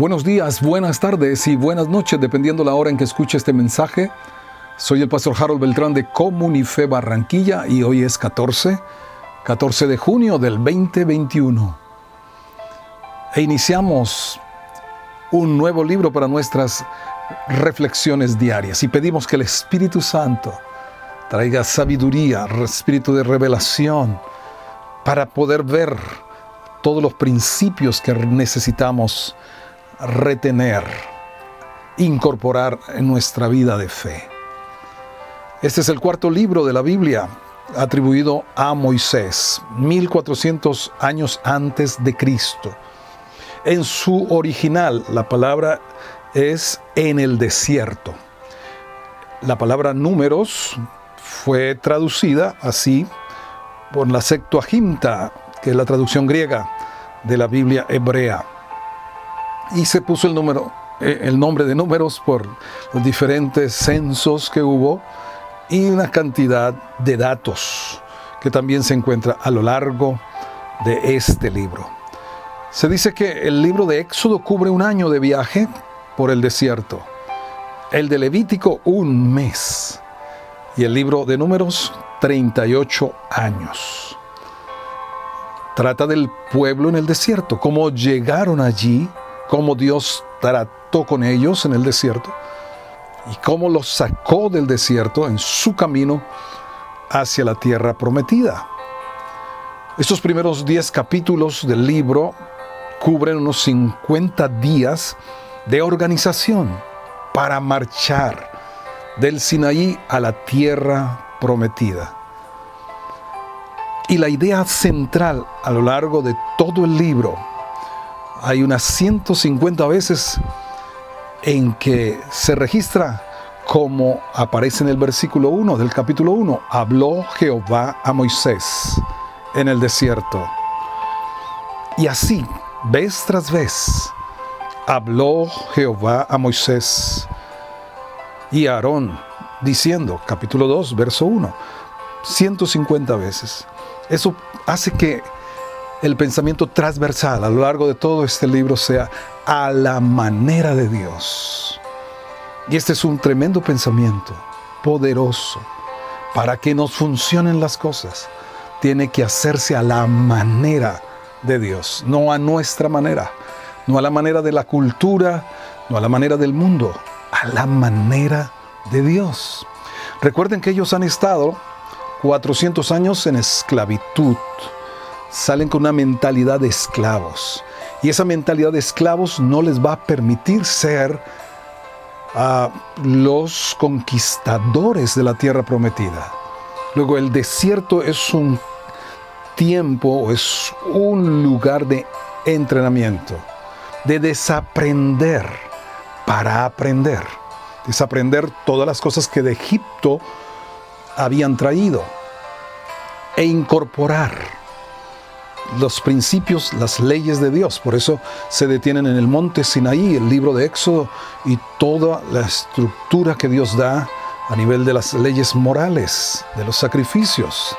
Buenos días, buenas tardes y buenas noches, dependiendo la hora en que escuche este mensaje. Soy el pastor Harold Beltrán de Comunife Barranquilla y hoy es 14, 14 de junio del 2021. E iniciamos un nuevo libro para nuestras reflexiones diarias y pedimos que el Espíritu Santo traiga sabiduría, espíritu de revelación, para poder ver todos los principios que necesitamos retener, incorporar en nuestra vida de fe. Este es el cuarto libro de la Biblia atribuido a Moisés, 1400 años antes de Cristo. En su original, la palabra es en el desierto. La palabra números fue traducida así por la Septuaginta, que es la traducción griega de la Biblia hebrea y se puso el, número, eh, el nombre de números por los diferentes censos que hubo y una cantidad de datos que también se encuentra a lo largo de este libro. Se dice que el libro de Éxodo cubre un año de viaje por el desierto, el de Levítico un mes y el libro de números 38 años. Trata del pueblo en el desierto, cómo llegaron allí cómo Dios trató con ellos en el desierto y cómo los sacó del desierto en su camino hacia la tierra prometida. Estos primeros 10 capítulos del libro cubren unos 50 días de organización para marchar del Sinaí a la tierra prometida. Y la idea central a lo largo de todo el libro hay unas 150 veces en que se registra como aparece en el versículo 1 del capítulo 1, habló Jehová a Moisés en el desierto. Y así, vez tras vez, habló Jehová a Moisés y a Aarón, diciendo, capítulo 2, verso 1, 150 veces. Eso hace que el pensamiento transversal a lo largo de todo este libro sea a la manera de Dios. Y este es un tremendo pensamiento, poderoso, para que nos funcionen las cosas. Tiene que hacerse a la manera de Dios, no a nuestra manera, no a la manera de la cultura, no a la manera del mundo, a la manera de Dios. Recuerden que ellos han estado 400 años en esclavitud salen con una mentalidad de esclavos. Y esa mentalidad de esclavos no les va a permitir ser a los conquistadores de la tierra prometida. Luego el desierto es un tiempo, es un lugar de entrenamiento, de desaprender para aprender. Desaprender todas las cosas que de Egipto habían traído e incorporar los principios, las leyes de Dios. Por eso se detienen en el monte Sinaí, el libro de Éxodo y toda la estructura que Dios da a nivel de las leyes morales, de los sacrificios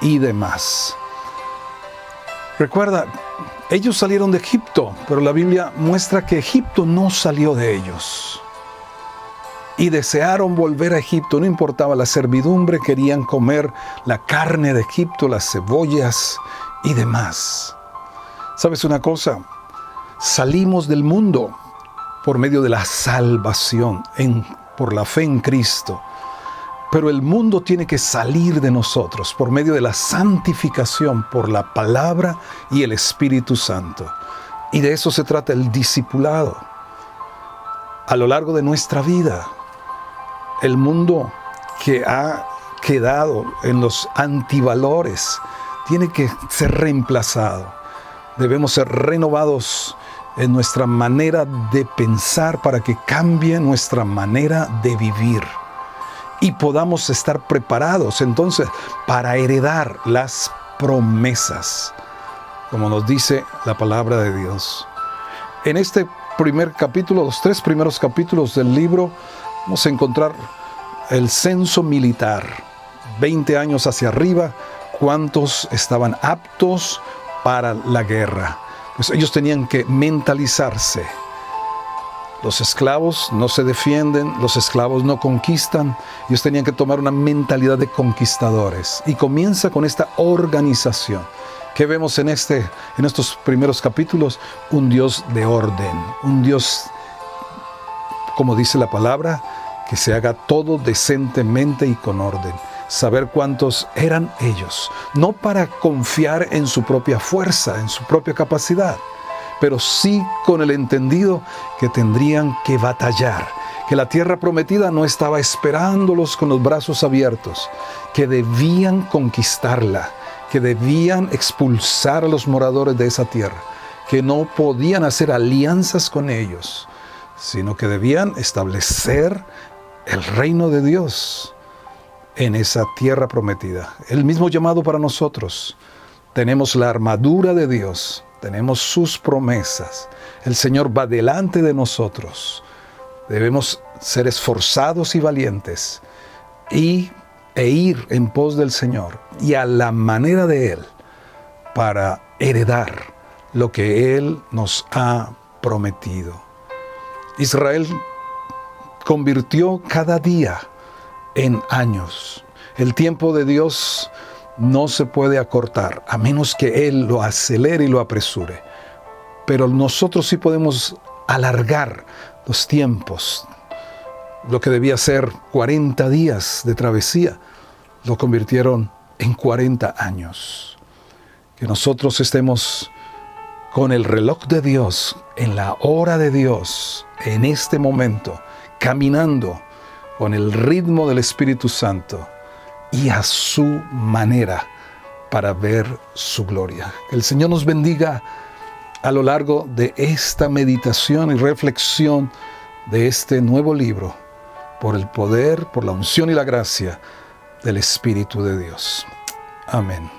y demás. Recuerda, ellos salieron de Egipto, pero la Biblia muestra que Egipto no salió de ellos. Y desearon volver a Egipto, no importaba la servidumbre, querían comer la carne de Egipto, las cebollas y demás. ¿Sabes una cosa? Salimos del mundo por medio de la salvación, por la fe en Cristo. Pero el mundo tiene que salir de nosotros por medio de la santificación, por la palabra y el Espíritu Santo. Y de eso se trata el discipulado. A lo largo de nuestra vida, el mundo que ha quedado en los antivalores, tiene que ser reemplazado. Debemos ser renovados en nuestra manera de pensar para que cambie nuestra manera de vivir y podamos estar preparados entonces para heredar las promesas, como nos dice la palabra de Dios. En este primer capítulo, los tres primeros capítulos del libro, vamos a encontrar el censo militar, 20 años hacia arriba, cuántos estaban aptos para la guerra. Pues ellos tenían que mentalizarse Los esclavos no se defienden, los esclavos no conquistan. Ellos tenían que tomar una mentalidad de conquistadores. Y comienza con esta organización. ¿Qué vemos en, este, en estos primeros capítulos? Un Dios de orden, un Dios, como dice la palabra, que se haga todo decentemente y con orden. Saber cuántos eran ellos, no para confiar en su propia fuerza, en su propia capacidad, pero sí con el entendido que tendrían que batallar, que la tierra prometida no estaba esperándolos con los brazos abiertos, que debían conquistarla, que debían expulsar a los moradores de esa tierra, que no podían hacer alianzas con ellos, sino que debían establecer el reino de Dios en esa tierra prometida. El mismo llamado para nosotros. Tenemos la armadura de Dios tenemos sus promesas. El Señor va delante de nosotros. Debemos ser esforzados y valientes y, e ir en pos del Señor y a la manera de Él para heredar lo que Él nos ha prometido. Israel convirtió cada día en años. El tiempo de Dios no se puede acortar, a menos que Él lo acelere y lo apresure. Pero nosotros sí podemos alargar los tiempos. Lo que debía ser 40 días de travesía, lo convirtieron en 40 años. Que nosotros estemos con el reloj de Dios, en la hora de Dios, en este momento, caminando con el ritmo del Espíritu Santo y a su manera para ver su gloria. el Señor nos bendiga a lo largo de esta meditación y reflexión de este nuevo libro, por el poder, por la unción y la gracia del Espíritu de Dios. Amén.